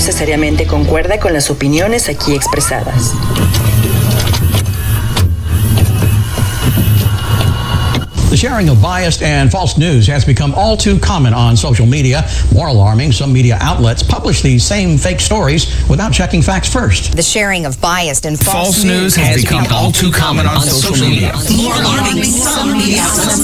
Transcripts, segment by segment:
necesariamente concuerda con las opiniones aquí expresadas. The sharing of biased and false news has become all too common on social media. More alarming, some media outlets publish these same fake stories without checking facts first. The sharing of biased and false, False news has become all too common on social media. More alarming, some media outlets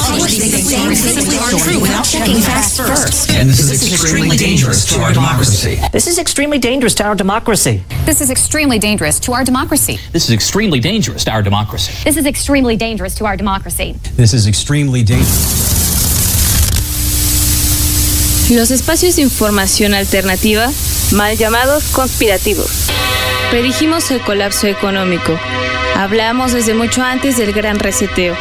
publish the same fake story without checking facts first. And this is extremely dangerous to our democracy. This is extremely dangerous to our democracy. This is extremely dangerous to our democracy. This is extremely dangerous to our democracy. This is extremely dangerous to our democracy. This is extremely dangerous. Los espacios de información alternativa, mal llamados conspirativos. Predijimos el colapso económico. Hablamos desde mucho antes del gran reseteo.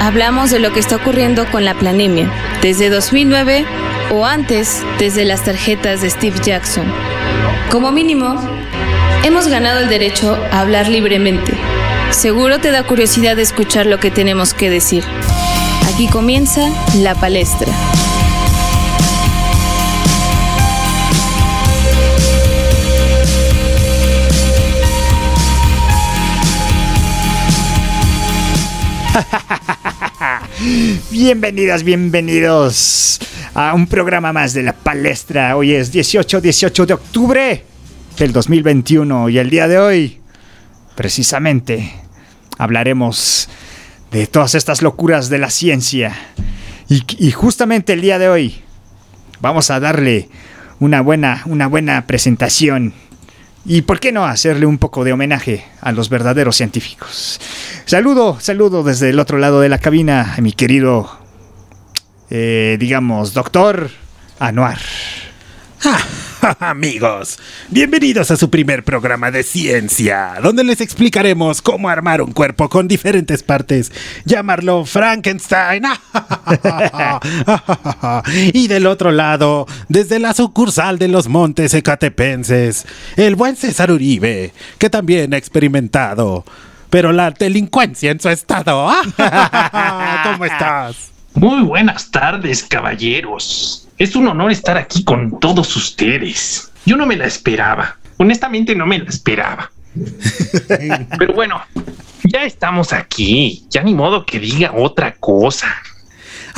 Hablamos de lo que está ocurriendo con la planemia, desde 2009 o antes, desde las tarjetas de Steve Jackson. Como mínimo, hemos ganado el derecho a hablar libremente. Seguro te da curiosidad escuchar lo que tenemos que decir. Aquí comienza la palestra. Bienvenidas, bienvenidos a un programa más de la palestra. Hoy es 18, 18 de octubre del 2021 y el día de hoy, precisamente, hablaremos de todas estas locuras de la ciencia. Y, justamente el día de hoy vamos a darle una buena, una buena presentación. Y por qué no hacerle un poco de homenaje a los verdaderos científicos. Saludo, saludo desde el otro lado de la cabina a mi querido, eh, digamos, doctor Anuar. Amigos, bienvenidos a su primer programa de ciencia, donde les explicaremos cómo armar un cuerpo con diferentes partes, llamarlo Frankenstein. y del otro lado, desde la sucursal de los Montes Ecatepenses, el buen César Uribe, que también ha experimentado, pero la delincuencia en su estado. ¿Cómo estás? Muy buenas tardes, caballeros. Es un honor estar aquí con todos ustedes. Yo no me la esperaba. Honestamente no me la esperaba. Pero bueno, ya estamos aquí. Ya ni modo que diga otra cosa.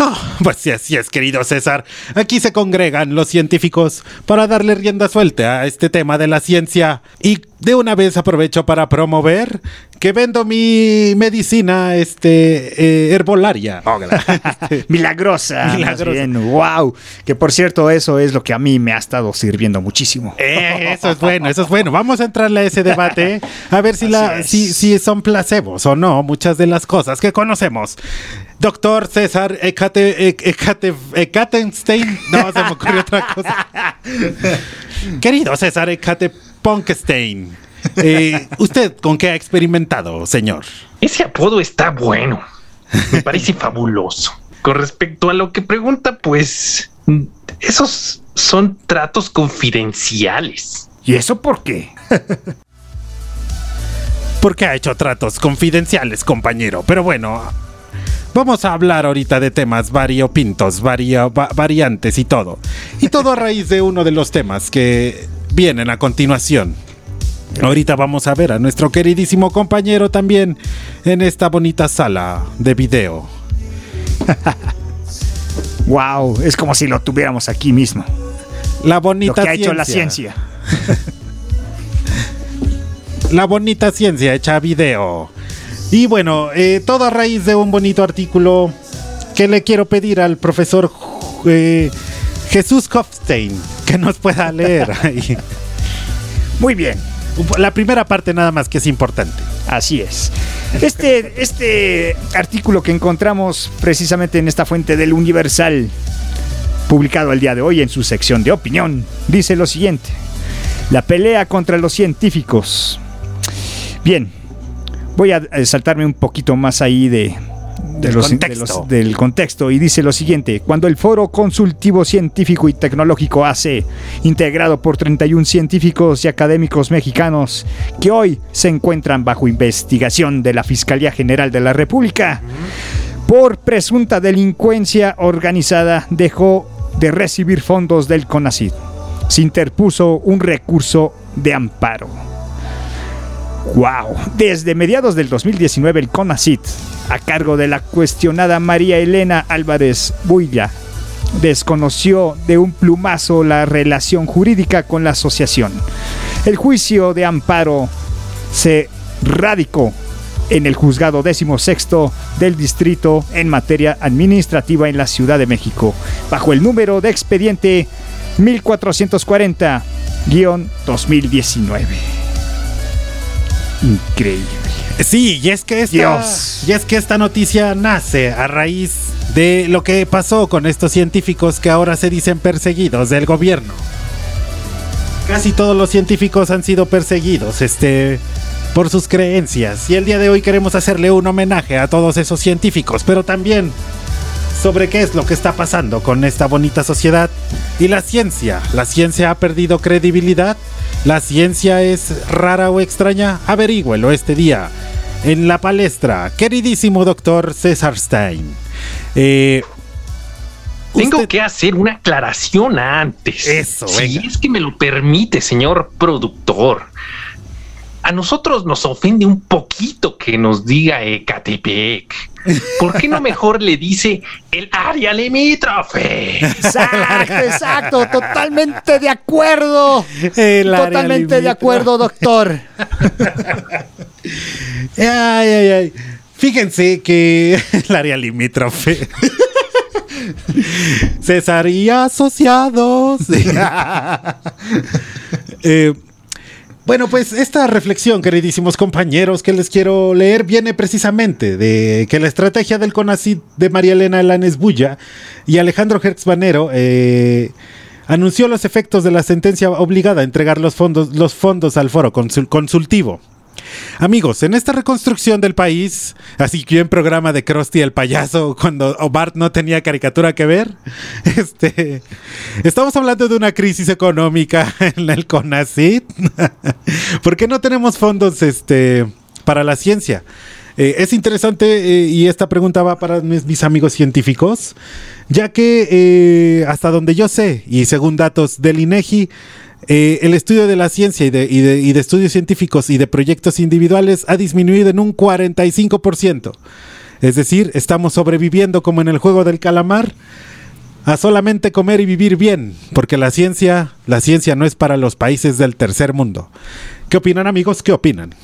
Oh, pues sí, así es, querido César. Aquí se congregan los científicos para darle rienda suelta a este tema de la ciencia. Y de una vez aprovecho para promover que vendo mi medicina este, eh, herbolaria. Milagrosa. Milagrosa. Bien, wow. Que por cierto, eso es lo que a mí me ha estado sirviendo muchísimo. Eh, eso es bueno, eso es bueno. Vamos a entrarle a ese debate a ver si, la, Así si, si son placebos o no muchas de las cosas que conocemos. Doctor César Ecate, Ec- Ecate, Ecatenstein. No, se me ocurrió otra cosa. Querido César Ecate Punkstein. eh, ¿Usted con qué ha experimentado, señor? Ese apodo está bueno. Me parece fabuloso. Con respecto a lo que pregunta, pues esos son tratos confidenciales. ¿Y eso por qué? Porque ha hecho tratos confidenciales, compañero. Pero bueno, vamos a hablar ahorita de temas variopintos, vario- va- variantes y todo. Y todo a raíz de uno de los temas que vienen a continuación. Ahorita vamos a ver a nuestro queridísimo compañero también en esta bonita sala de video. Wow, es como si lo tuviéramos aquí mismo. La Lo bonita que ha hecho la ciencia. La bonita ciencia hecha video. Y bueno, eh, todo a raíz de un bonito artículo que le quiero pedir al profesor eh, Jesús Hofstein que nos pueda leer. ahí. Muy bien. La primera parte nada más que es importante. Así es. Este, este artículo que encontramos precisamente en esta fuente del Universal, publicado el día de hoy en su sección de opinión, dice lo siguiente. La pelea contra los científicos. Bien, voy a eh, saltarme un poquito más ahí de, de Del los- contexto. de los- del contexto y dice lo siguiente, cuando el Foro Consultivo Científico y Tecnológico AC, integrado por 31 científicos y académicos mexicanos que hoy se encuentran bajo investigación de la Fiscalía General de la República, por presunta delincuencia organizada, dejó de recibir fondos del CONACYT. se interpuso un recurso de amparo. ¡Wow! Desde mediados del 2019 el CONACIT, a cargo de la cuestionada María Elena Álvarez Builla, desconoció de un plumazo la relación jurídica con la asociación. El juicio de amparo se radicó en el juzgado décimo sexto del distrito en materia administrativa en la Ciudad de México, bajo el número de expediente 1440-2019. Increíble. Sí, y es que esta, Dios. y es que esta noticia nace a raíz de lo que pasó con estos científicos que ahora se dicen perseguidos del gobierno. Casi todos los científicos han sido perseguidos, este, por sus creencias. Y el día de hoy queremos hacerle un homenaje a todos esos científicos, pero también sobre qué es lo que está pasando con esta bonita sociedad y la ciencia. ¿La ciencia ha perdido credibilidad? ¿La ciencia es rara o extraña? Averígüelo este día en la palestra. Queridísimo doctor César Stein. Eh, Tengo que hacer una aclaración antes. Eso, Si venga. es que me lo permite, señor productor. A nosotros nos ofende un poquito que nos diga Ecatepec. ¿Por qué no mejor le dice el área limítrofe? Exacto, exacto, totalmente de acuerdo. El Totalmente de acuerdo, doctor. Ay, ay, ay. Fíjense que el área limítrofe. César y asociados. Eh, bueno, pues esta reflexión, queridísimos compañeros, que les quiero leer, viene precisamente de que la estrategia del CONACYT de María Elena Lanes Bulla y Alejandro Hertzbanero eh, anunció los efectos de la sentencia obligada a entregar los fondos, los fondos al foro consul- consultivo. Amigos, en esta reconstrucción del país, así que en programa de Krusty el payaso, cuando Bart no tenía caricatura que ver, este, estamos hablando de una crisis económica en el CONACYT. ¿Por qué no tenemos fondos este, para la ciencia? Eh, es interesante eh, y esta pregunta va para mis, amigos científicos, ya que eh, hasta donde yo sé y según datos del INEGI, eh, el estudio de la ciencia y de, y de- y de estudios científicos y de proyectos individuales ha disminuido en un 45%. Es decir, estamos sobreviviendo como en el juego del calamar a solamente comer y vivir bien, porque la ciencia, la ciencia no es para los países del tercer mundo. ¿Qué opinan amigos? ¿Qué opinan?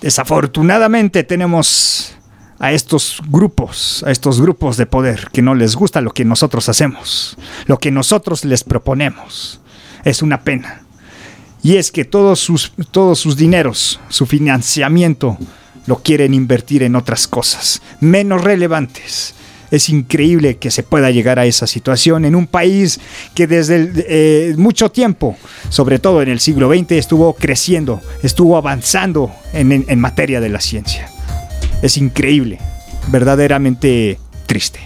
Desafortunadamente tenemos a estos grupos, a estos grupos de poder que no les gusta lo que nosotros hacemos, lo que nosotros les proponemos. Es una pena. Y es que todos sus, todos sus dineros, su financiamiento, lo quieren invertir en otras cosas, menos relevantes. Es increíble que se pueda llegar a esa situación en un país que desde el- eh, mucho tiempo, sobre todo en el siglo XX, estuvo creciendo, estuvo avanzando en, en- en materia de la ciencia. Es increíble, verdaderamente triste.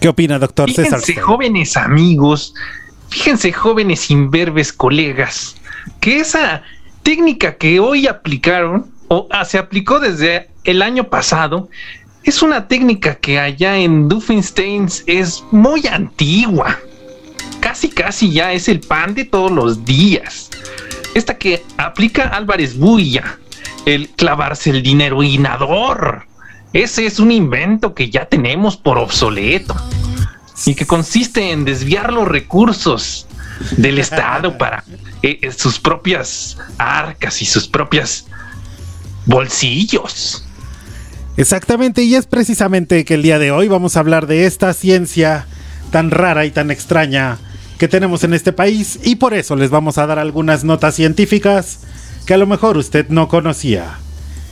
¿Qué opina, doctor César? Fíjense, jóvenes amigos, fíjense, jóvenes imberbes colegas, que esa técnica que hoy aplicaron, o ah, se aplicó desde el año pasado, es una técnica que allá en Duffinsteins es muy antigua. Casi, casi ya es el pan de todos los días. Esta que aplica Álvarez Bulla, el clavarse el dinero inador. Ese es un invento que ya tenemos por obsoleto y que consiste en desviar los recursos del Estado para eh, eh, sus propias arcas y sus propias bolsillos. Exactamente, y es precisamente que el día de hoy vamos a hablar de esta ciencia tan rara y tan extraña que tenemos en este país y por eso les vamos a dar algunas notas científicas que a lo mejor usted no conocía.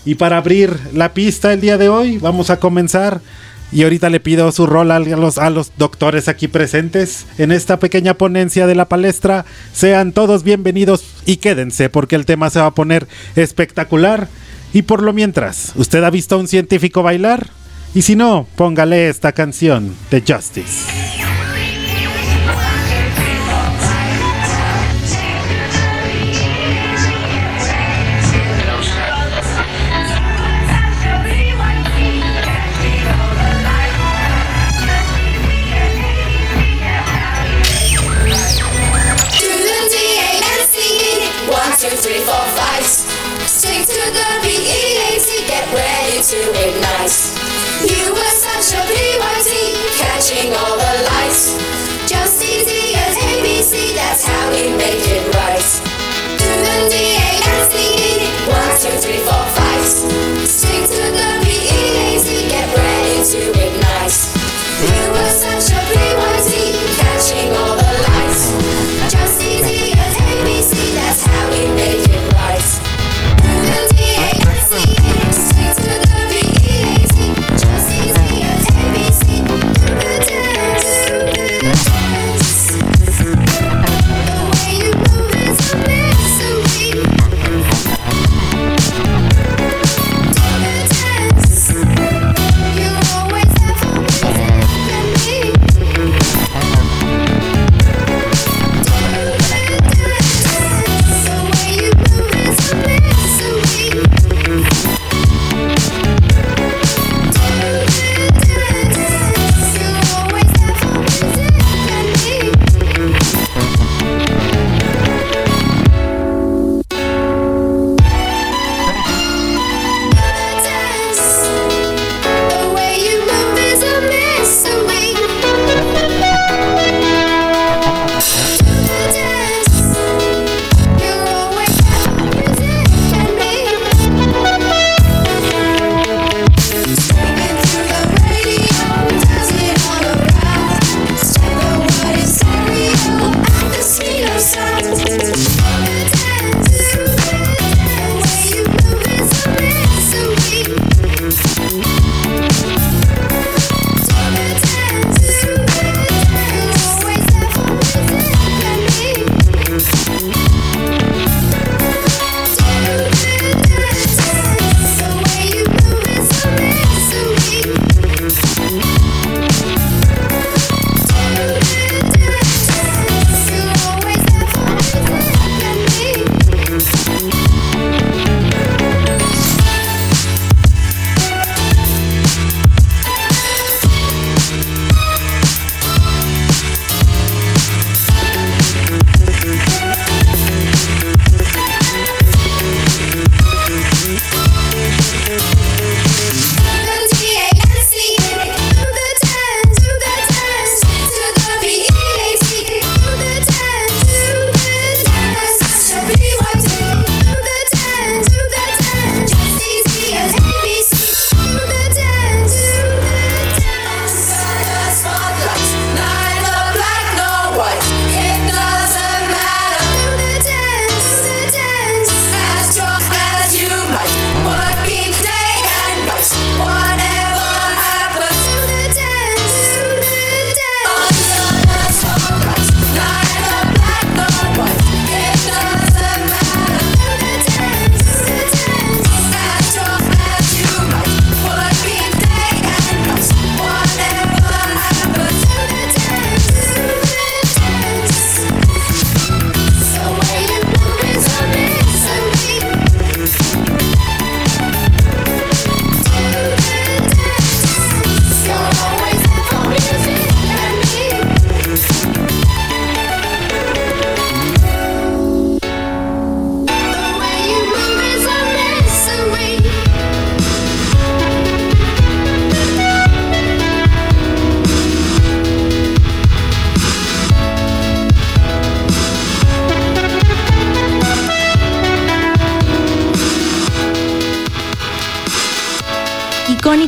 Y para abrir la pista el día de hoy vamos a comenzar y ahorita le pido su rol a los, a los doctores aquí presentes en esta pequeña ponencia de la palestra. Sean todos bienvenidos y quédense porque el tema se va a poner espectacular. Y por lo mientras, ¿usted ha visto a un científico bailar? Y si no, póngale esta canción de Justice. to ignite. You were such a BYT, catching all the lights. Just easy as ABC, that's how we make it right. Do the D A S E E, one, two, three, four, five.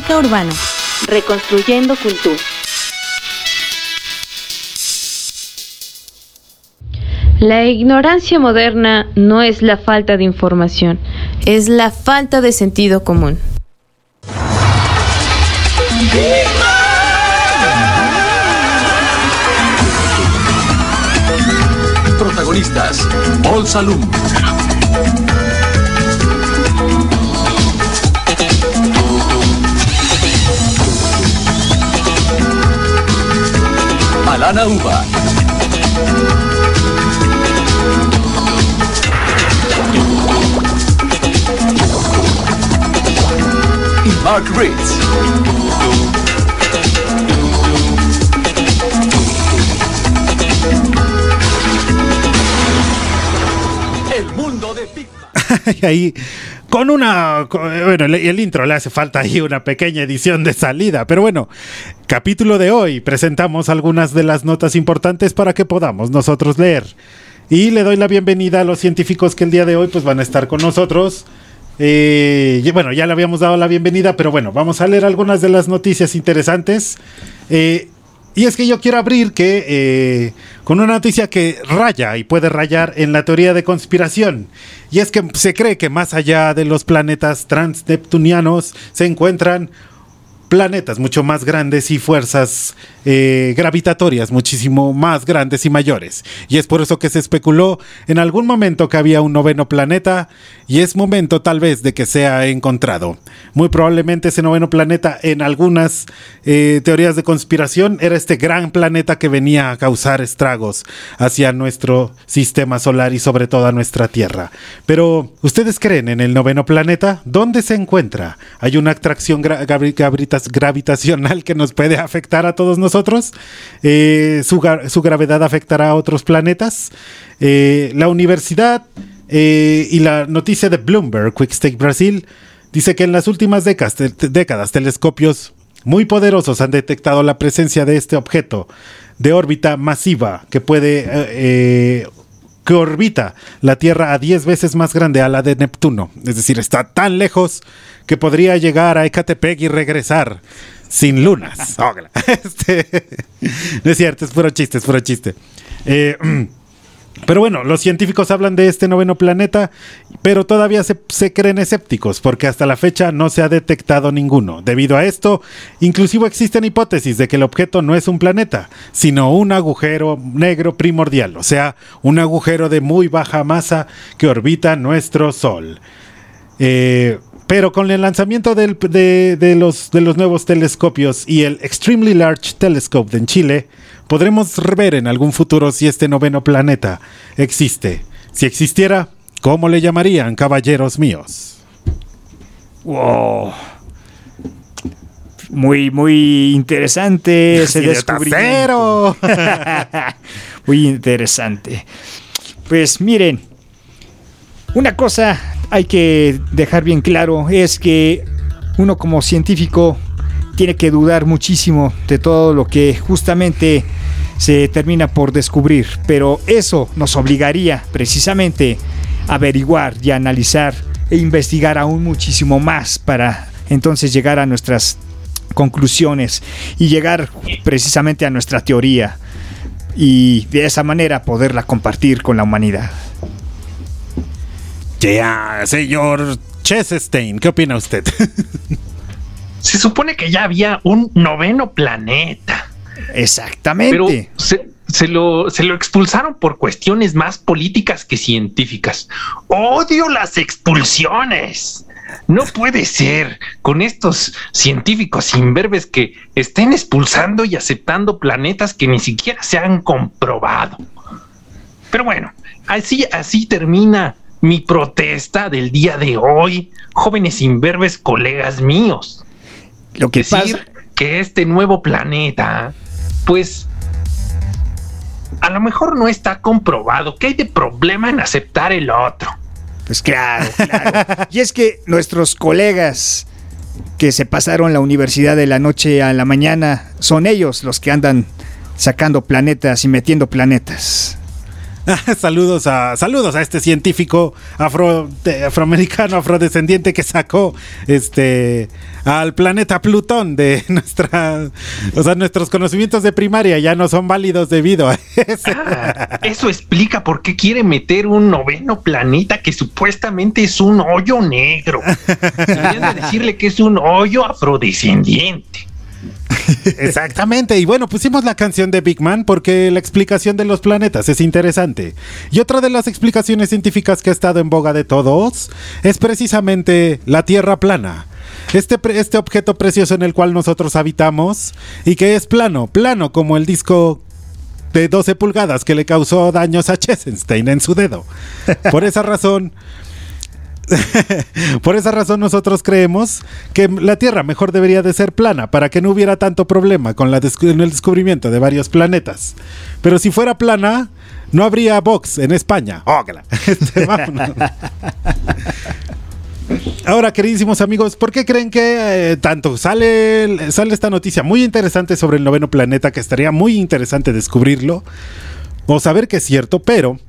Psicológica Urbana. Reconstruyendo Cultura. La ignorancia moderna no es la falta de información, es la falta de sentido común. Protagonistas, Paul Salum. Malana Uva. Y Mark Ritz. El mundo de Big Ahí con una... con- bueno, el intro le hace falta ahí una pequeña edición de salida, pero bueno, capítulo de hoy presentamos algunas de las notas importantes para que podamos nosotros leer. Y le doy la bienvenida a los científicos que el día de hoy pues van a estar con nosotros. Eh, bueno, ya le habíamos dado la bienvenida, pero bueno, vamos a leer algunas de las noticias interesantes. Eh, y es que yo quiero abrir que eh, con una noticia que raya y puede rayar en la teoría de conspiración. Y es que se cree que más allá de los planetas transneptunianos se encuentran planetas mucho más grandes y fuerzas eh, gravitatorias muchísimo más grandes y mayores. Y es por eso que se especuló en algún momento que había un noveno planeta y es momento tal vez de que sea encontrado. Muy probablemente ese noveno planeta en algunas eh, teorías de conspiración era este gran planeta que venía a causar estragos hacia nuestro sistema solar y sobre todo a nuestra Tierra. Pero, ¿ustedes creen en el noveno planeta? ¿Dónde se encuentra? ¿Hay una atracción gravitacional que nos puede afectar a todos nosotros? Eh, ¿su, su gravedad afectará a otros planetas? Eh, la universidad eh, y la noticia de Bloomberg, Quick Stake Brasil, dice que en las últimas décadas, te- décadas telescopios muy poderosos han detectado la presencia de este objeto de órbita masiva que puede eh, eh, que orbita la Tierra a 10 veces más grande a la de Neptuno. Es decir, está tan lejos que podría llegar a Ecatepec y regresar sin lunas. Este, no es cierto, es puro chiste, es puro chiste. Eh, pero bueno, los científicos hablan de este noveno planeta, pero todavía se, creen escépticos, porque hasta la fecha no se ha detectado ninguno. Debido a esto, inclusive existen hipótesis de que el objeto no es un planeta, sino un agujero negro primordial, o sea, un agujero de muy baja masa que orbita nuestro Sol. Eh, pero con el lanzamiento de los, de los nuevos telescopios y el Extremely Large Telescope en Chile, podremos ver en algún futuro si este noveno planeta existe. Si existiera, ¿cómo le llamarían, caballeros míos? Wow. Muy, muy interesante ese descubrimiento. muy interesante. Pues miren, una cosa hay que dejar bien claro es que uno como científico tiene que dudar muchísimo de todo lo que justamente se termina por descubrir, pero eso nos obligaría precisamente a averiguar y analizar e investigar aún muchísimo más para entonces llegar a nuestras conclusiones y llegar precisamente a nuestra teoría y de esa manera poderla compartir con la humanidad. Ya, señor Chesestein, ¿qué opina usted? Se supone que ya había un noveno planeta. Exactamente. Pero se, se lo, se lo expulsaron por cuestiones más políticas que científicas. Odio las expulsiones. No puede ser con estos científicos imberbes que estén expulsando y aceptando planetas que ni siquiera se han comprobado. Pero bueno, así, así termina mi protesta del día de hoy, jóvenes imberbes colegas míos. Lo que decir que este nuevo planeta, pues a lo mejor no está comprobado. ¿Qué hay de problema en aceptar el otro? Pues claro, claro. y es que nuestros colegas que se pasaron la universidad de la noche a la mañana son ellos los que andan sacando planetas y metiendo planetas. saludos a saludos a este científico afro, de- afroamericano afrodescendiente que sacó este al planeta Plutón de nuestra o sea nuestros conocimientos de primaria ya no son válidos debido a ese. Ah, eso explica por qué quiere meter un noveno planeta que supuestamente es un hoyo negro. Decirle que es un hoyo afrodescendiente. Exactamente, y bueno, pusimos la canción de Big Man porque la explicación de los planetas es interesante. Y otra de las explicaciones científicas que ha estado en boga de todos es precisamente la Tierra plana. Este, este objeto precioso en el cual nosotros habitamos y que es plano, plano como el disco de 12 pulgadas que le causó daños a Chesenstein en su dedo. Por esa razón, por esa razón nosotros creemos que la Tierra mejor debería de ser plana para que no hubiera tanto problema con la en el descubrimiento de varios planetas. Pero si fuera plana, no habría Vox en España. Ógala. Este. Ahora, queridísimos amigos, ¿por qué creen que eh, tanto sale, sale esta noticia muy interesante sobre el noveno planeta que estaría muy interesante descubrirlo o saber que es cierto, pero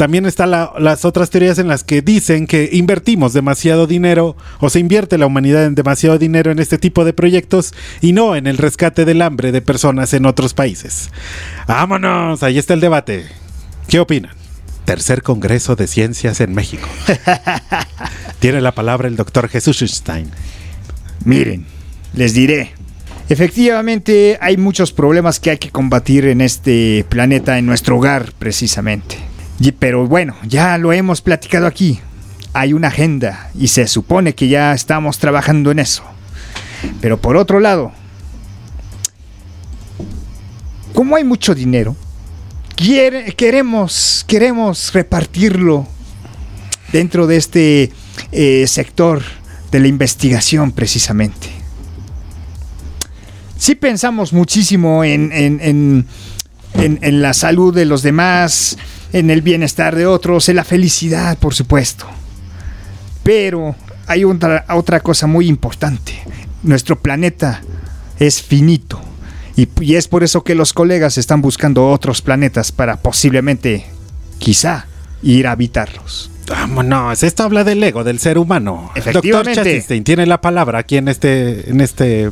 también están la- las otras teorías en las que dicen que invertimos demasiado dinero o se invierte la humanidad en demasiado dinero en este tipo de proyectos y no en el rescate del hambre de personas en otros países. Vámonos, ahí está el debate. ¿Qué opinan? Tercer Congreso de Ciencias en México. Tiene la palabra el doctor Jesús Stein. Miren, les diré. Efectivamente, hay muchos problemas que hay que combatir en este planeta, en nuestro hogar, precisamente. Pero bueno, ya lo hemos platicado aquí. Hay una agenda y se supone que ya estamos trabajando en eso. Pero por otro lado, como hay mucho dinero, queremos, queremos repartirlo dentro de este eh, sector de la investigación precisamente. Sí pensamos muchísimo en- en- en la salud de los demás, en el bienestar de otros, en la felicidad, por supuesto. Pero hay otra, otra cosa muy importante. Nuestro planeta es finito. Y, y es por eso que los colegas están buscando otros planetas para posiblemente, quizá, ir a habitarlos. Vámonos, esto habla del ego del ser humano. Doctor Efectivamente. Chastistain tiene la palabra aquí en este, en este,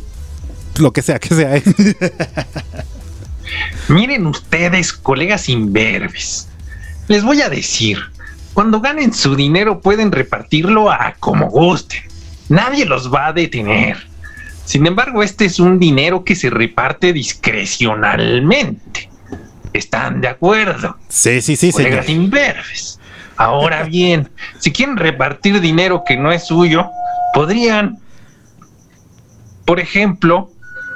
lo que sea que sea. ¿eh? Miren ustedes, colegas imberbes. Les voy a decir, cuando ganen su dinero pueden repartirlo a como gusten. Nadie los va a detener. Sin embargo, este es un dinero que se reparte discrecionalmente. ¿Están de acuerdo? Sí, sí, sí, señor. colegas imberbes. Ahora bien, si quieren repartir dinero que no es suyo, podrían, por ejemplo,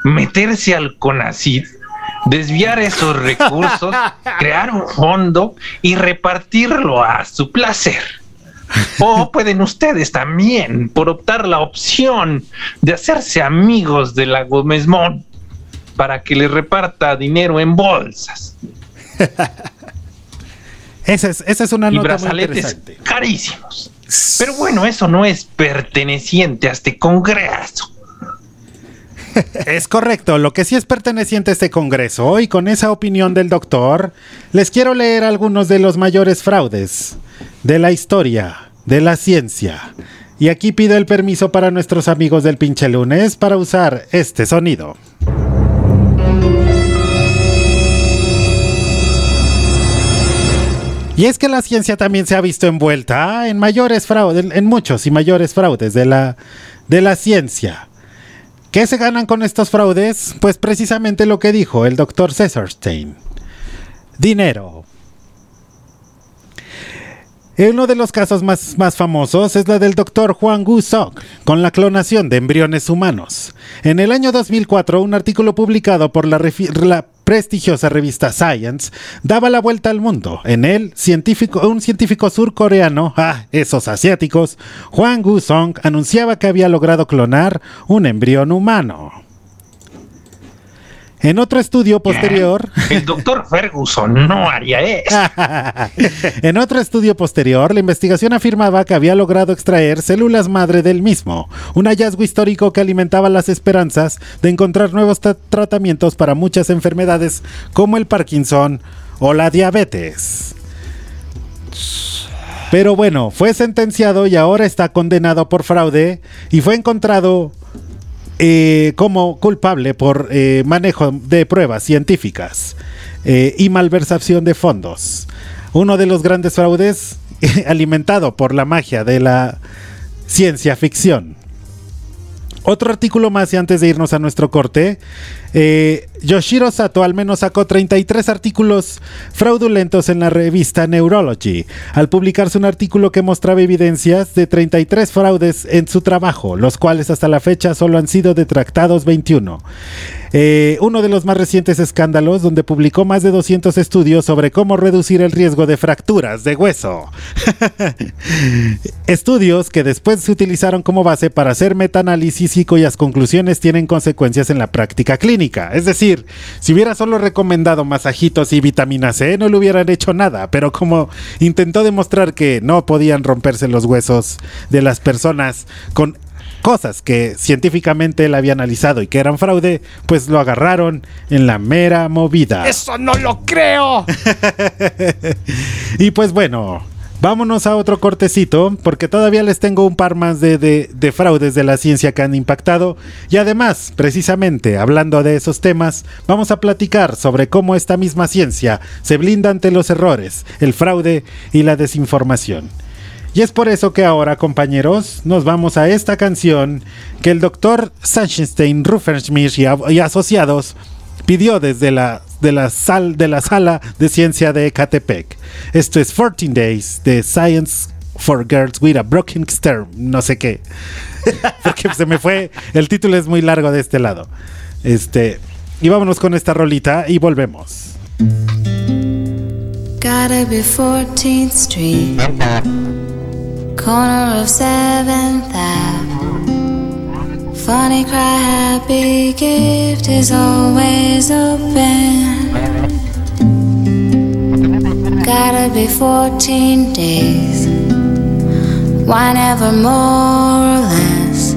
meterse al CONACID, desviar esos recursos, crear un fondo y repartirlo a su placer. O pueden ustedes también, por optar la opción de hacerse amigos de la Gómez Mont para que les reparta dinero en bolsas Esa es, esa es una y nota muy brazaletes interesante. carísimos. Pero bueno, eso no es perteneciente a este congreso. Es correcto, lo que sí es perteneciente a este Congreso y con esa opinión del doctor, les quiero leer algunos de los mayores fraudes de la historia, de la ciencia. Y aquí pido el permiso para nuestros amigos del pinche lunes para usar este sonido. Y es que la ciencia también se ha visto envuelta en mayores fraudes, en muchos y mayores fraudes de la, de la ciencia. ¿Qué se ganan con estos fraudes? Pues precisamente lo que dijo el doctor Cesarstein. Dinero. Uno de los casos más, más famosos es la del doctor Juan Gu con la clonación de embriones humanos. En el año 2004, un artículo publicado por la, la prestigiosa revista Science daba la vuelta al mundo. En él, un científico surcoreano, ah, esos asiáticos, Juan Gu Song, anunciaba que había logrado clonar un embrión humano. En otro estudio posterior, El doctor Ferguson no haría eso. en otro estudio posterior, la investigación afirmaba que había logrado extraer células madre del mismo, un hallazgo histórico que alimentaba las esperanzas de encontrar nuevos tra- tratamientos para muchas enfermedades como el Parkinson o la diabetes. Pero bueno, fue sentenciado y ahora está condenado por fraude y fue encontrado eh, como culpable por eh, manejo de pruebas científicas eh, y malversación de fondos. Uno de los grandes fraudes alimentado por la magia de la ciencia ficción. Otro artículo más y antes de irnos a nuestro corte, eh, Yoshiro Sato al menos sacó 33 artículos fraudulentos en la revista Neurology, al publicarse un artículo que mostraba evidencias de 33 fraudes en su trabajo, los cuales hasta la fecha solo han sido detractados 21. Eh, uno de los más recientes escándalos donde publicó más de 200 estudios sobre cómo reducir el riesgo de fracturas de hueso. Estudios que después se utilizaron como base para hacer metaanálisis y cuyas conclusiones tienen consecuencias en la práctica clínica. Clínica. Es decir, si hubiera solo recomendado masajitos y vitamina C, no le hubieran hecho nada. Pero como intentó demostrar que no podían romperse los huesos de las personas con cosas que científicamente él había analizado y que eran fraude, pues lo agarraron en la mera movida. ¡Eso no lo creo! y pues bueno, vámonos a otro cortecito, porque todavía les tengo un par más de, de- de fraudes de la ciencia que han impactado. Y además, precisamente, hablando de esos temas, vamos a platicar sobre cómo esta misma ciencia se blinda ante los errores, el fraude y la desinformación. Y es por eso que ahora, compañeros, nos vamos a esta canción que el doctor Sachenstein, Rufferschmidt y, y asociados pidió desde la, de, la sal, de la sala de ciencia de Ecatepec. Esto es 14 Days de Science for Girls with a Broken Stern, no sé qué. Porque se me fue, el título es muy largo de este lado. Este, y vámonos con esta rolita y volvemos. Gotta be 14th Street, corner of 7th Ave. Funny cry, happy gift is always open. Gotta be 14 days, why never more or less?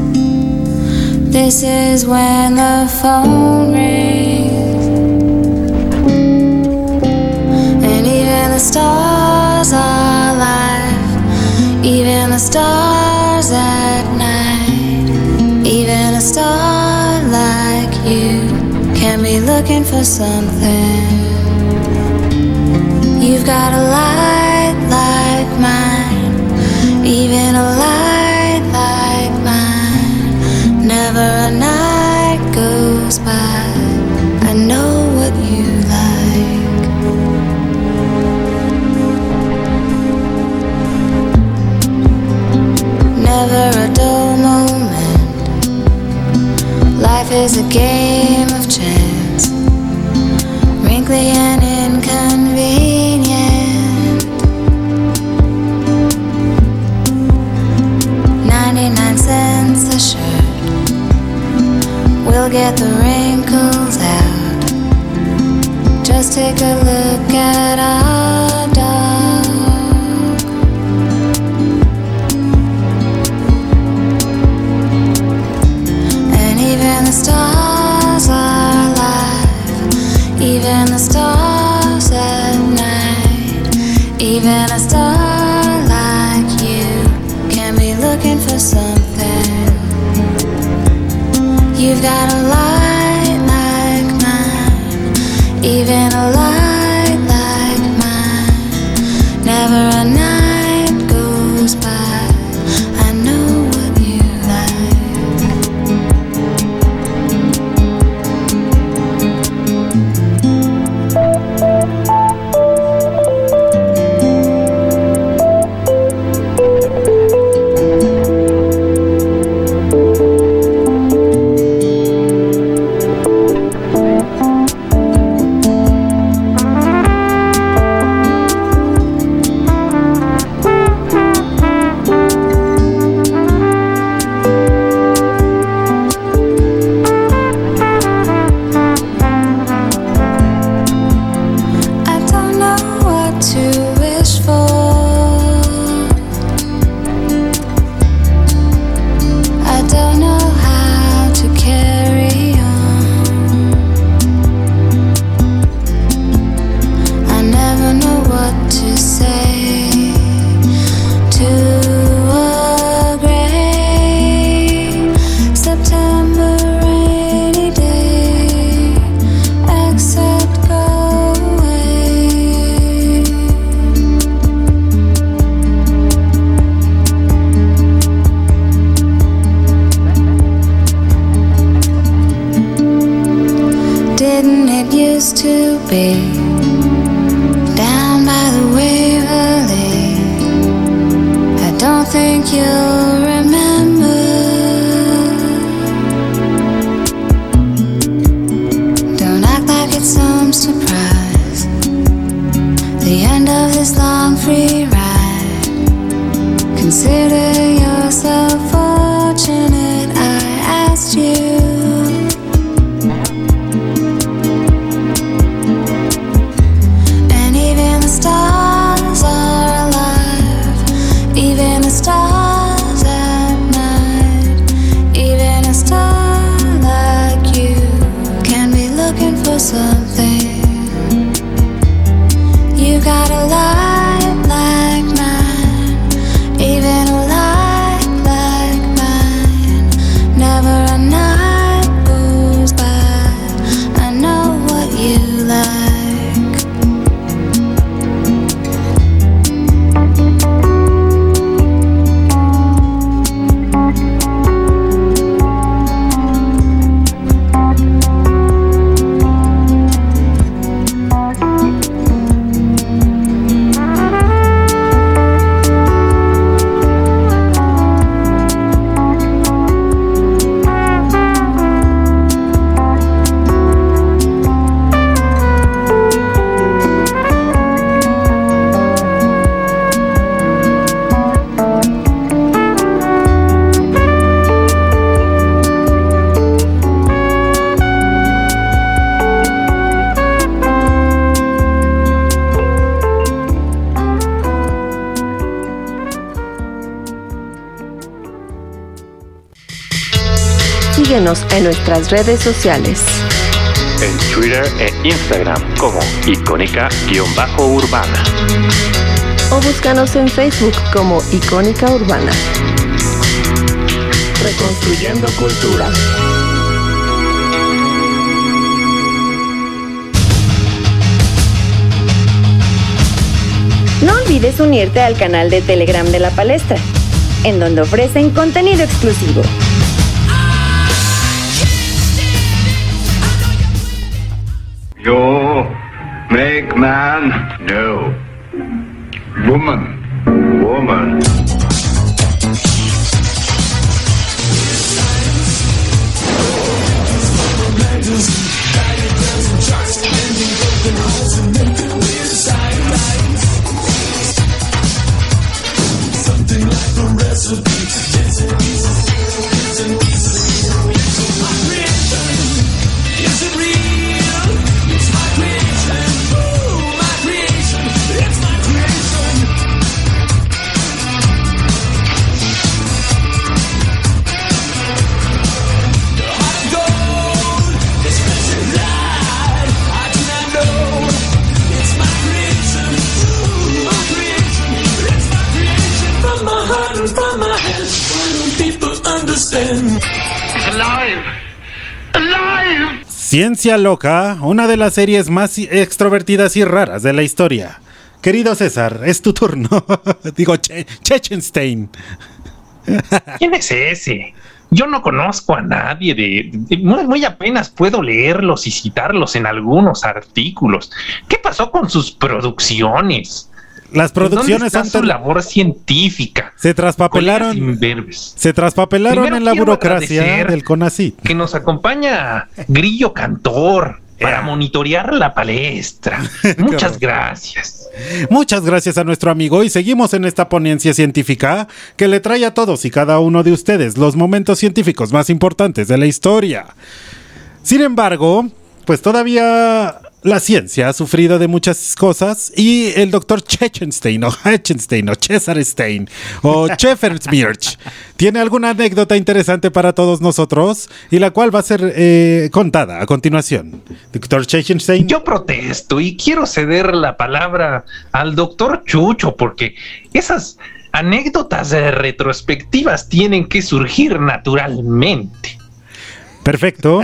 This is when the phone rings. And even the stars are alive, even the stars at night, even a star like you can be looking for something. You've got a light like mine, even a light like mine. Never a Is a game of chance, wrinkly and inconvenient. 99 cents a shirt. We'll get the wrinkles out. Just take a look at our even the stars at night, even a star like you can be looking for something. You've got a light like mine, even a light used to be down by the Waverly? I don't think you'll Síguenos en nuestras redes sociales. En Twitter e Instagram como icónica-urbana. O búscanos en Facebook como Icónica Urbana. Reconstruyendo cultura. No olvides unirte al canal de Telegram de la palestra, en donde ofrecen contenido exclusivo. Man? No. Woman. Woman. Ciencia Loca, una de las series más extrovertidas y raras de la historia. Querido César, es tu turno. Digo, che Chechenstein. ¿Quién es ese? Yo no conozco a nadie de, de- muy, muy apenas puedo leerlos y citarlos en algunos artículos. ¿Qué pasó con sus producciones? Las producciones ¿Dónde está han su labor científica. Se traspapelaron. Se traspapelaron Primero en la burocracia del CONACYT. Que nos acompaña Grillo Cantor para monitorear la palestra. Muchas gracias. Muchas gracias a nuestro amigo y seguimos en esta ponencia científica que le trae a todos y cada uno de ustedes los momentos científicos más importantes de la historia. Sin embargo, pues todavía la ciencia ha sufrido de muchas cosas y el doctor Chechenstein o Hechenstein o Cesar Stein o Scheffersmirch tiene alguna anécdota interesante para todos nosotros y la cual va a ser eh, contada a continuación. Doctor Chechenstein. Yo protesto y quiero ceder la palabra al doctor Chucho porque esas anécdotas retrospectivas tienen que surgir naturalmente. Perfecto.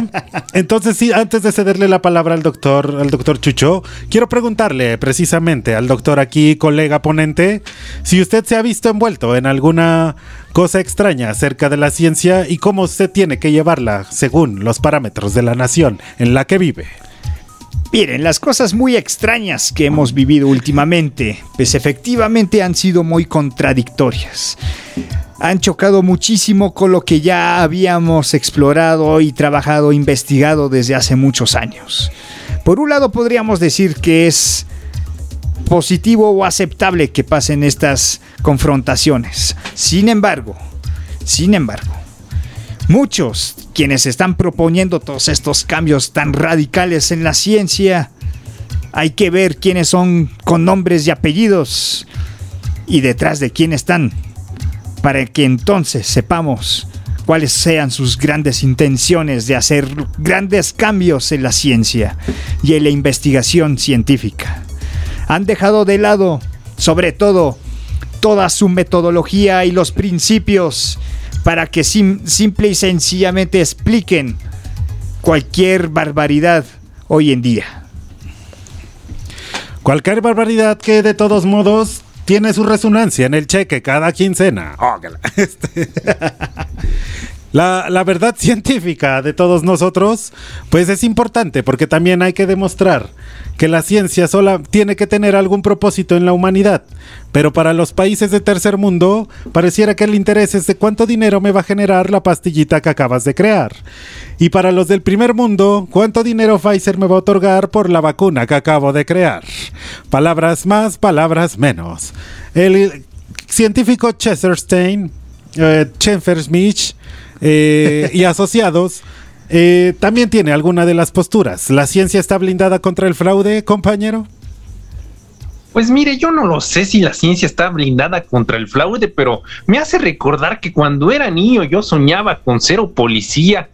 Entonces, sí, antes de cederle la palabra al doctor, al doctor Chucho, quiero preguntarle precisamente al doctor aquí, colega ponente, si usted se ha visto envuelto en alguna cosa extraña acerca de la ciencia y cómo usted tiene que llevarla según los parámetros de la nación en la que vive. Miren, las cosas muy extrañas que hemos vivido últimamente, pues efectivamente han sido muy contradictorias. Han chocado muchísimo con lo que ya habíamos explorado y trabajado, investigado desde hace muchos años. Por un lado podríamos decir que es positivo o aceptable que pasen estas confrontaciones. Sin embargo, sin embargo, Muchos quienes están proponiendo todos estos cambios tan radicales en la ciencia, hay que ver quiénes son con nombres y apellidos y detrás de quién están, para que entonces sepamos cuáles sean sus grandes intenciones de hacer grandes cambios en la ciencia y en la investigación científica. han dejado de lado, sobre todo, toda su metodología y los principios para que sim- simple y sencillamente expliquen cualquier barbaridad hoy en día. Cualquier barbaridad que de todos modos tiene su resonancia en el cheque cada quincena. Oh, la- este. La, la verdad científica de todos nosotros, pues es importante porque también hay que demostrar que la ciencia sola tiene que tener algún propósito en la humanidad. Pero para los países de tercer mundo, pareciera que el interés es de cuánto dinero me va a generar la pastillita que acabas de crear. Y para los del primer mundo, cuánto dinero Pfizer me va a otorgar por la vacuna que acabo de crear. Palabras más, palabras menos. El científico Chesterstein, eh, Smith eh, y asociados eh, también tiene alguna de las posturas. ¿La ciencia está blindada contra el fraude, compañero? Pues mire, yo no lo sé si la ciencia está blindada contra el fraude, pero me hace recordar que cuando era niño yo soñaba con ser o policía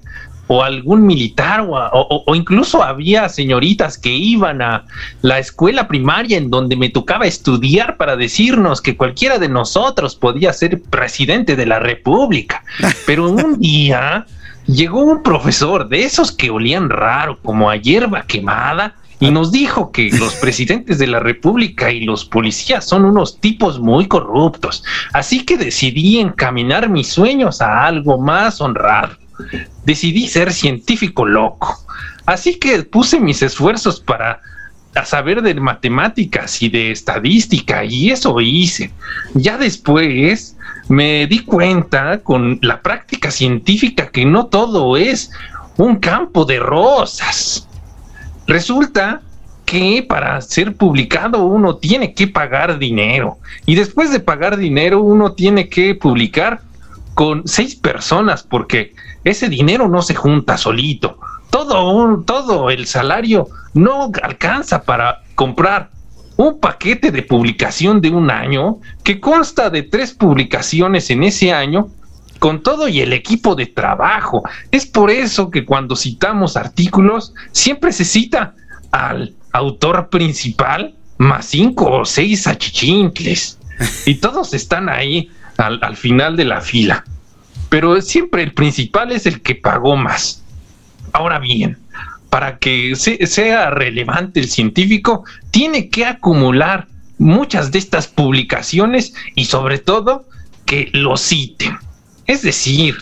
o algún militar o, a- o- o incluso había señoritas que iban a la escuela primaria en donde me tocaba estudiar para decirnos que cualquiera de nosotros podía ser presidente de la república. Pero un día llegó un profesor de esos que olían raro como a hierba quemada y nos dijo que los presidentes de la República y los policías son unos tipos muy corruptos. Así que decidí encaminar mis sueños a algo más honrado. Decidí ser científico loco. Así que puse mis esfuerzos para a saber de matemáticas y de estadística y eso hice. Ya después me di cuenta con la práctica científica que no todo es un campo de rosas. Resulta que para ser publicado uno tiene que pagar dinero y después de pagar dinero uno tiene que publicar con seis personas porque ese dinero no se junta solito. Todo, todo el salario no alcanza para comprar un paquete de publicación de un año que consta de tres publicaciones en ese año con todo y el equipo de trabajo. Es por eso que cuando citamos artículos siempre se cita al autor principal más cinco o seis achichincles y todos están ahí al, al final de la fila. Pero siempre el principal es el que pagó más. Ahora bien, para que se- sea relevante el científico, tiene que acumular muchas de estas publicaciones y sobre todo que lo citen. Es decir,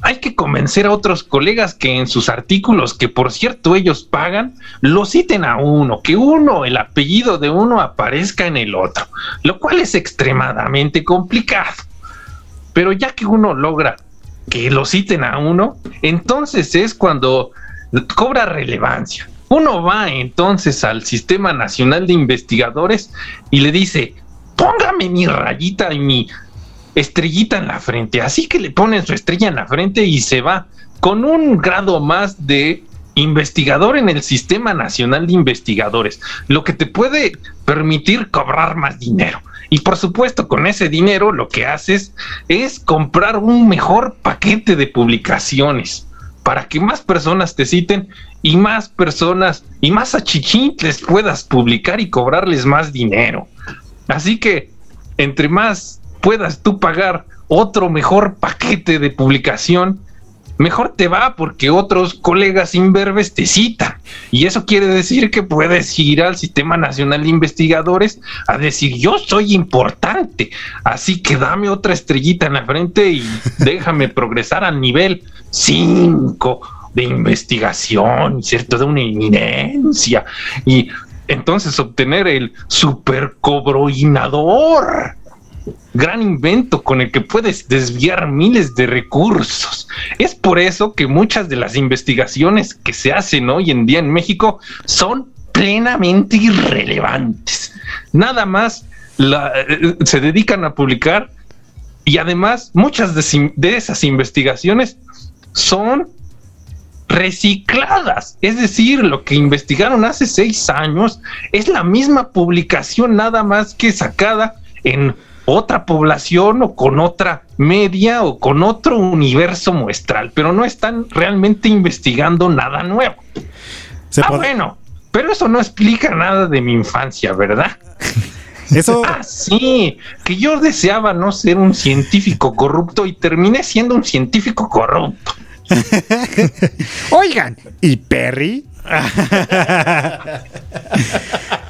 hay que convencer a otros colegas que en sus artículos, que por cierto ellos pagan, lo citen a uno, que uno, el apellido de uno aparezca en el otro, lo cual es extremadamente complicado. Pero ya que uno logra que lo citen a uno, entonces es cuando cobra relevancia. Uno va entonces al Sistema Nacional de Investigadores y le dice, póngame mi rayita y mi estrellita en la frente. Así que le ponen su estrella en la frente y se va con un grado más de investigador en el Sistema Nacional de Investigadores, lo que te puede permitir cobrar más dinero. Y por supuesto, con ese dinero lo que haces es comprar un mejor paquete de publicaciones para que más personas te citen y más personas y más achichintles puedas publicar y cobrarles más dinero. Así que entre más puedas tú pagar otro mejor paquete de publicación, mejor te va porque otros colegas imberbes te citan. Y eso quiere decir que puedes ir al Sistema Nacional de Investigadores a decir, yo soy importante, así que dame otra estrellita en la frente y déjame progresar al nivel 5 de investigación, ser toda una eminencia. Y entonces obtener el supercobroinador gran invento con el que puedes desviar miles de recursos. Es por eso que muchas de las investigaciones que se hacen hoy en día en México son plenamente irrelevantes. Nada más eh, se dedican a publicar y además muchas de esas investigaciones son recicladas. Es decir, lo que investigaron hace seis años es la misma publicación, nada más que sacada en otra población o con otra media o con otro universo muestral, pero no están realmente investigando nada nuevo. ah, bueno, Pero eso no explica nada de mi infancia, ¿verdad? Eso. Ah, sí, que yo deseaba no ser un científico corrupto y terminé siendo un científico corrupto. Oigan, ¿y Perry?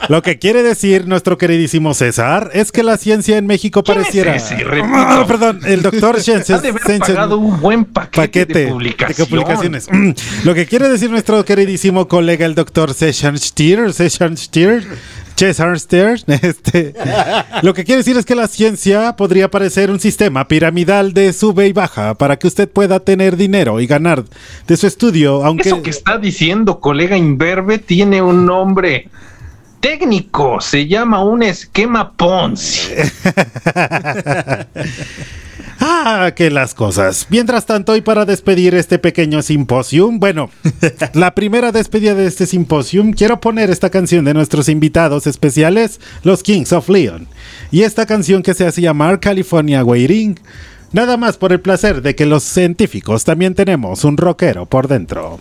Lo que quiere decir nuestro queridísimo César es que la ciencia en México ¿Quién pareciera. es ese? Repito. Ah, perdón, el doctor haber pagado un buen paquete, de publicación. publicaciones. Mm, Lo que quiere decir nuestro queridísimo colega, el doctor Session Steer, Session Steer, Cesar Steer, este, lo que quiere decir es que la ciencia podría parecer un sistema piramidal de sube y baja para que usted pueda tener dinero y ganar de su estudio, aunque Eso que está diciendo, colega imberbe, tiene un nombre técnico. Se llama un esquema Ponzi. Ah, que las cosas. Mientras tanto, y para despedir este pequeño simposium, bueno, la primera despedida de este simposium, quiero poner esta canción de nuestros invitados especiales, los Kings of Leon. Y esta canción que se hace llamar California Waiting, nada más por el placer de que los científicos también tenemos un rockero por dentro.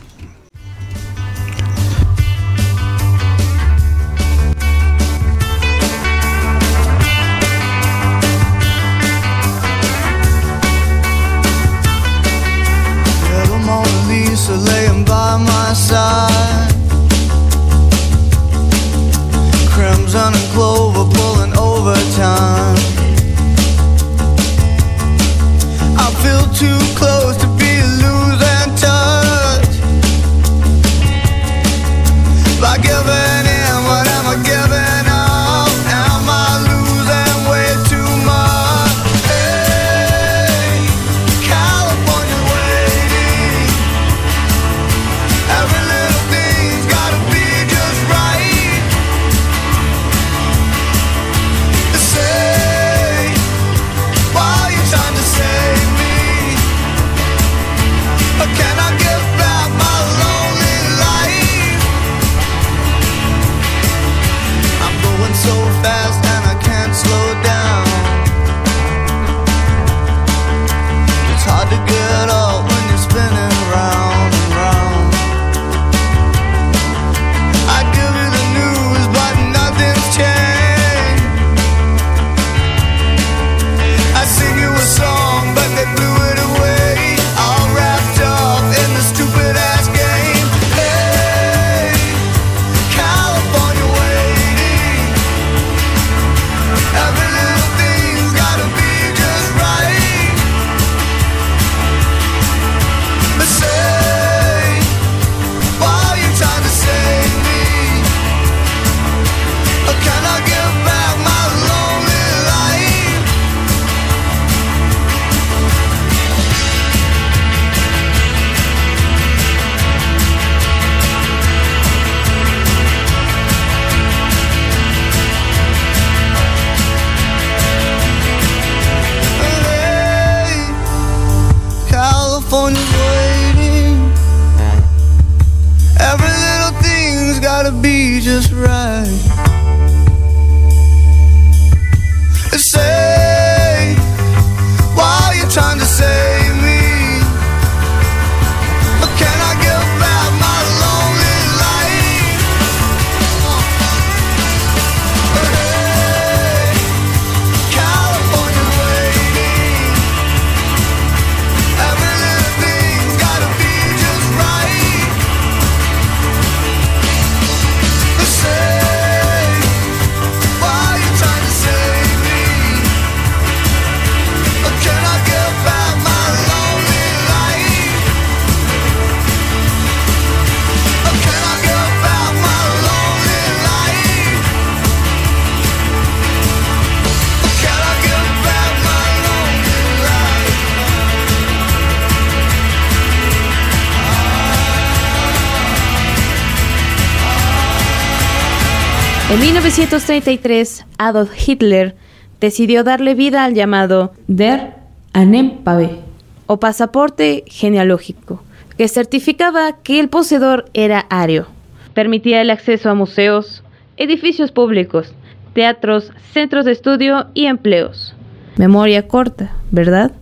En 1933, Adolf Hitler decidió darle vida al llamado Der Anempave, o pasaporte genealógico, que certificaba que el poseedor era ario. Permitía el acceso a museos, edificios públicos, teatros, centros de estudio y empleos. Memoria corta, ¿verdad?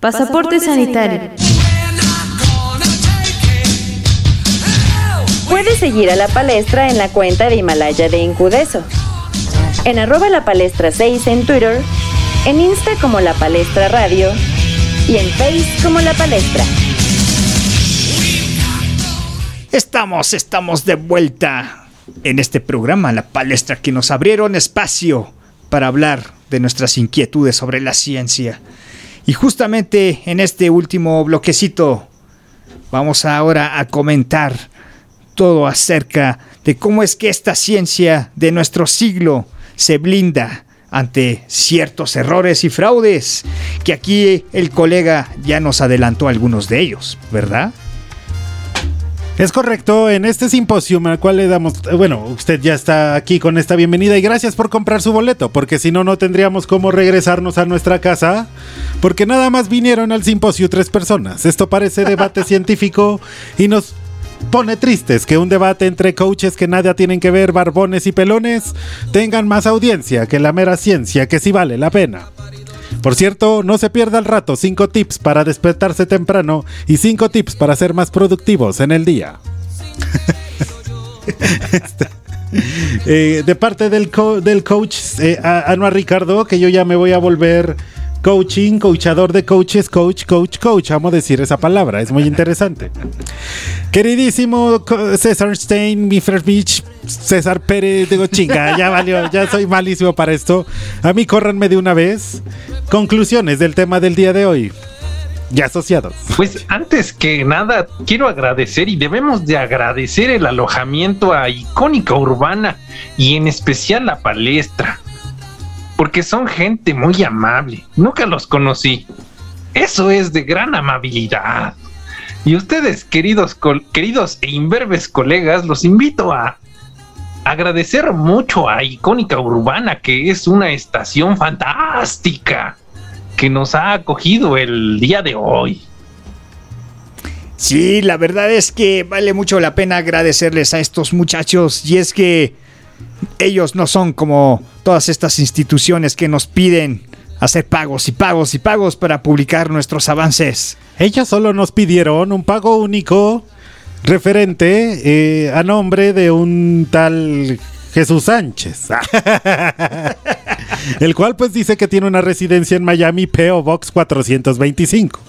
Pasaporte, sanitario. Puedes seguir a la palestra en la cuenta de Himalaya de Incudeso, en arroba la palestra 6 en Twitter, en Insta como la palestra radio y en Face como la palestra. Estamos, estamos de vuelta en este programa, La Palestra, que nos abrieron espacio para hablar de nuestras inquietudes sobre la ciencia. Y justamente en este último bloquecito vamos ahora a comentar todo acerca de cómo es que esta ciencia de nuestro siglo se blinda ante ciertos errores y fraudes, que aquí el colega ya nos adelantó algunos de ellos, ¿verdad? Es correcto, en este simposio al cual le damos, bueno, usted ya está aquí con esta bienvenida y gracias por comprar su boleto, porque si no, no tendríamos cómo regresarnos a nuestra casa, porque nada más vinieron al simposio tres personas. Esto parece debate científico y nos pone tristes que un debate entre coaches que nada tienen que ver, barbones y pelones, tengan más audiencia que la mera ciencia, que sí vale la pena. Por cierto, no se pierda el rato 5 tips para despertarse temprano y 5 tips para ser más productivos en el día. Este, eh, de parte del, del coach eh, Ricardo, que yo ya me voy a volver coaching, coachador de coaches, coach, coach, coach. Amo decir esa palabra, es muy interesante. Queridísimo César Stein, mi Beach, César Pérez, digo chinga, ya valió, ya soy malísimo para esto. A mí córranme de una vez. Conclusiones del tema del día de hoy. Ya asociados. Pues antes que nada, quiero agradecer y debemos de agradecer el alojamiento a Icónica Urbana y en especial la palestra. Porque son gente muy amable. Nunca los conocí. Eso es de gran amabilidad. Y ustedes, queridos, queridos e imberbes colegas, los invito a agradecer mucho a Icónica Urbana, que es una estación fantástica que nos ha acogido el día de hoy. Sí, la verdad es que vale mucho la pena agradecerles a estos muchachos y es que ellos no son como todas estas instituciones que nos piden hacer pagos y pagos y pagos para publicar nuestros avances. Ellos solo nos pidieron un pago único referente eh, a nombre de un tal Jesús Sánchez. El cual pues dice que tiene una residencia en Miami, PO Box 425.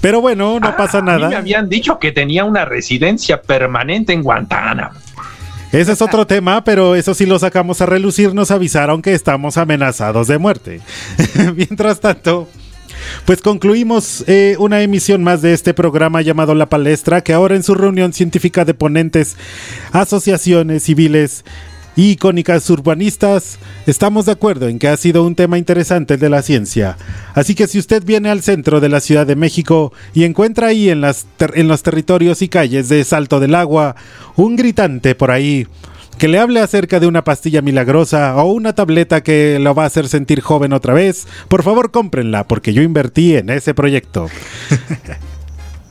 Pero bueno, no pasa A mí me nada. habían dicho que tenía una residencia permanente en Guantánamo. Ese es otro tema, pero eso sí lo sacamos a relucir, nos avisaron que estamos amenazados de muerte. Mientras tanto, pues concluimos eh, una emisión más de este programa llamado La Palestra, que ahora en su reunión científica de ponentes, asociaciones civiles y icónicas urbanistas, estamos de acuerdo en que ha sido un tema interesante de la ciencia. Así que si usted viene al centro de la Ciudad de México y encuentra ahí en, las en los territorios y calles de Salto del Agua un gritante por ahí que le hable acerca de una pastilla milagrosa o una tableta que lo va a hacer sentir joven otra vez, por favor cómprenla porque yo invertí en ese proyecto.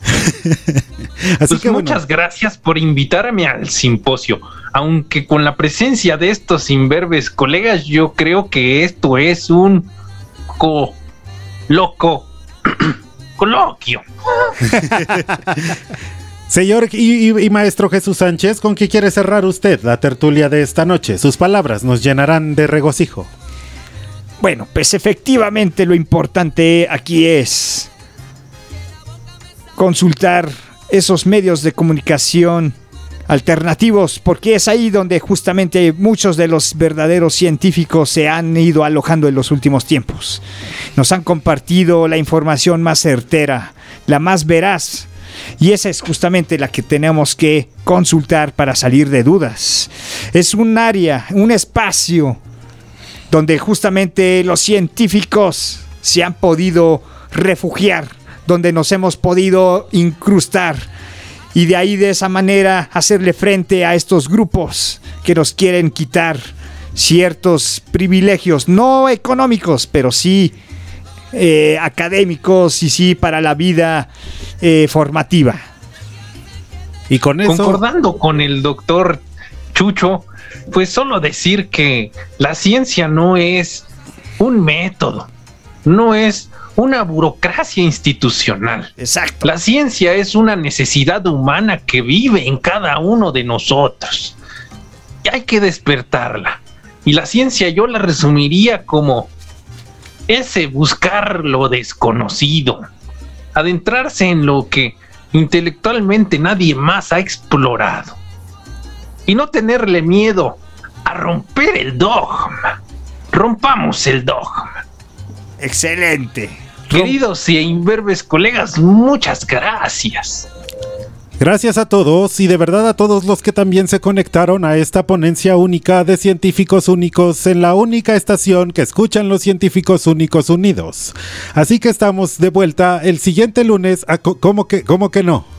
Así Pues que bueno. muchas gracias por invitarme al simposio. Aunque con la presencia de estos imberbes colegas, yo creo que esto es un co loco coloquio. Señor y, y- y maestro Jesús Sánchez, ¿con qué quiere cerrar usted la tertulia de esta noche? Sus palabras nos llenarán de regocijo. Bueno, pues efectivamente lo importante aquí es consultar esos medios de comunicación alternativos, porque es ahí donde justamente muchos de los verdaderos científicos se han ido alojando en los últimos tiempos. Nos han compartido la información más certera, la más veraz, y esa es justamente la que tenemos que consultar para salir de dudas. Es un área, un espacio donde justamente los científicos se han podido refugiar, donde nos hemos podido incrustar y de ahí de esa manera hacerle frente a estos grupos que nos quieren quitar ciertos privilegios, no económicos, pero sí eh, académicos y sí para la vida eh, formativa. Y con Concordando con el doctor Chucho, pues solo decir que la ciencia no es un método, no es una burocracia institucional. Exacto. La ciencia es una necesidad humana que vive en cada uno de nosotros. Y hay que despertarla. Y la ciencia yo la resumiría como ese buscar lo desconocido, adentrarse en lo que intelectualmente nadie más ha explorado y no tenerle miedo a romper el dogma. Rompamos el dogma. Excelente. Queridos y imberbes colegas, muchas gracias. Gracias a todos y de verdad a todos los que también se conectaron a esta ponencia única de científicos únicos en la única estación que escuchan los científicos únicos unidos. Así que estamos de vuelta el siguiente lunes. A ¿Cómo que, cómo que no?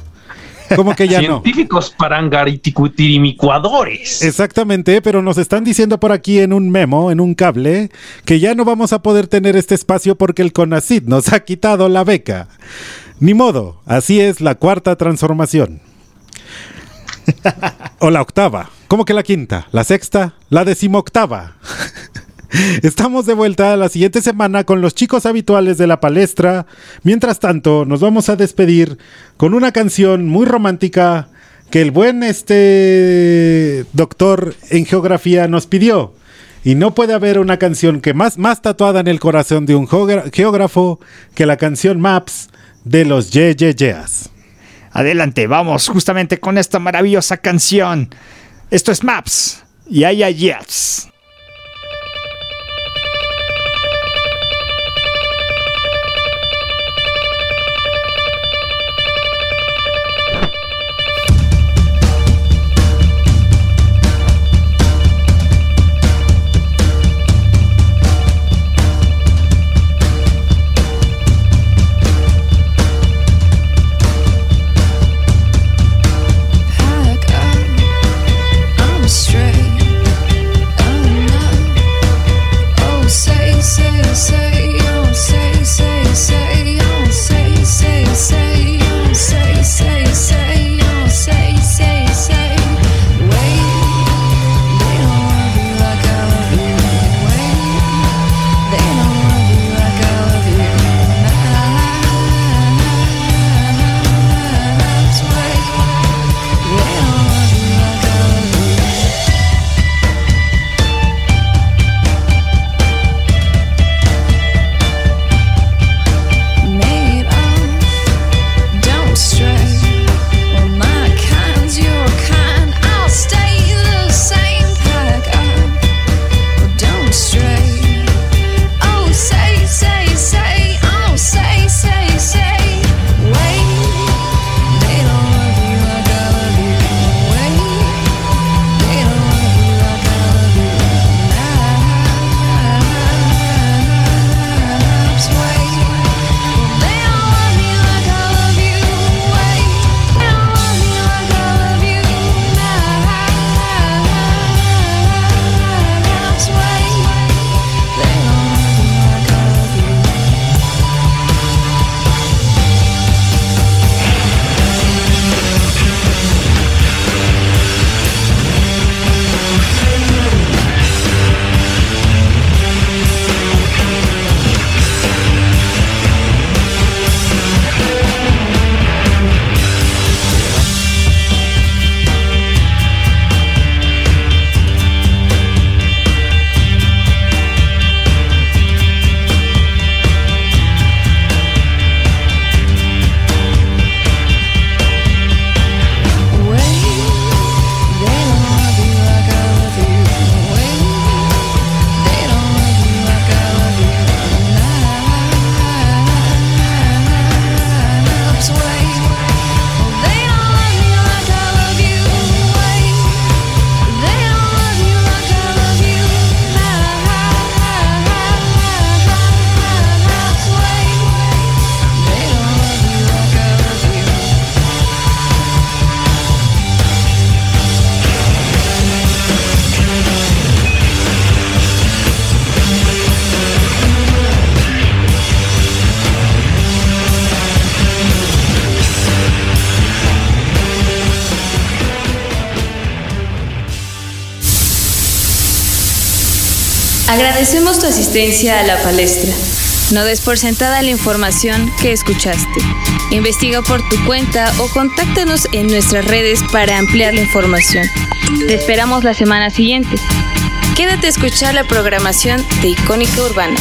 ¿Cómo que ya no? Científicos parangariticutirimicuadores. Exactamente, pero nos están diciendo por aquí en un memo, en un cable, que ya no vamos a poder tener este espacio porque el CONACID nos ha quitado la beca. Ni modo, así es la cuarta transformación. o la octava. ¿Cómo que la quinta? ¿La sexta? ¿La decimoctava? Estamos de vuelta la siguiente semana con los chicos habituales de la palestra. Mientras tanto, nos vamos a despedir con una canción muy romántica que el buen este doctor en geografía nos pidió. Y no puede haber una canción que más, más tatuada en el corazón de un geógrafo que la canción Maps de los Ye Ye Yeas. Adelante, vamos justamente con esta maravillosa canción. Esto es Maps y hay Yes. Agradecemos tu asistencia a la palestra. No des por sentada la información que escuchaste. Investiga por tu cuenta o contáctanos en nuestras redes para ampliar la información. Te esperamos la semana siguiente. Quédate a escuchar la programación de Icónica Urbana.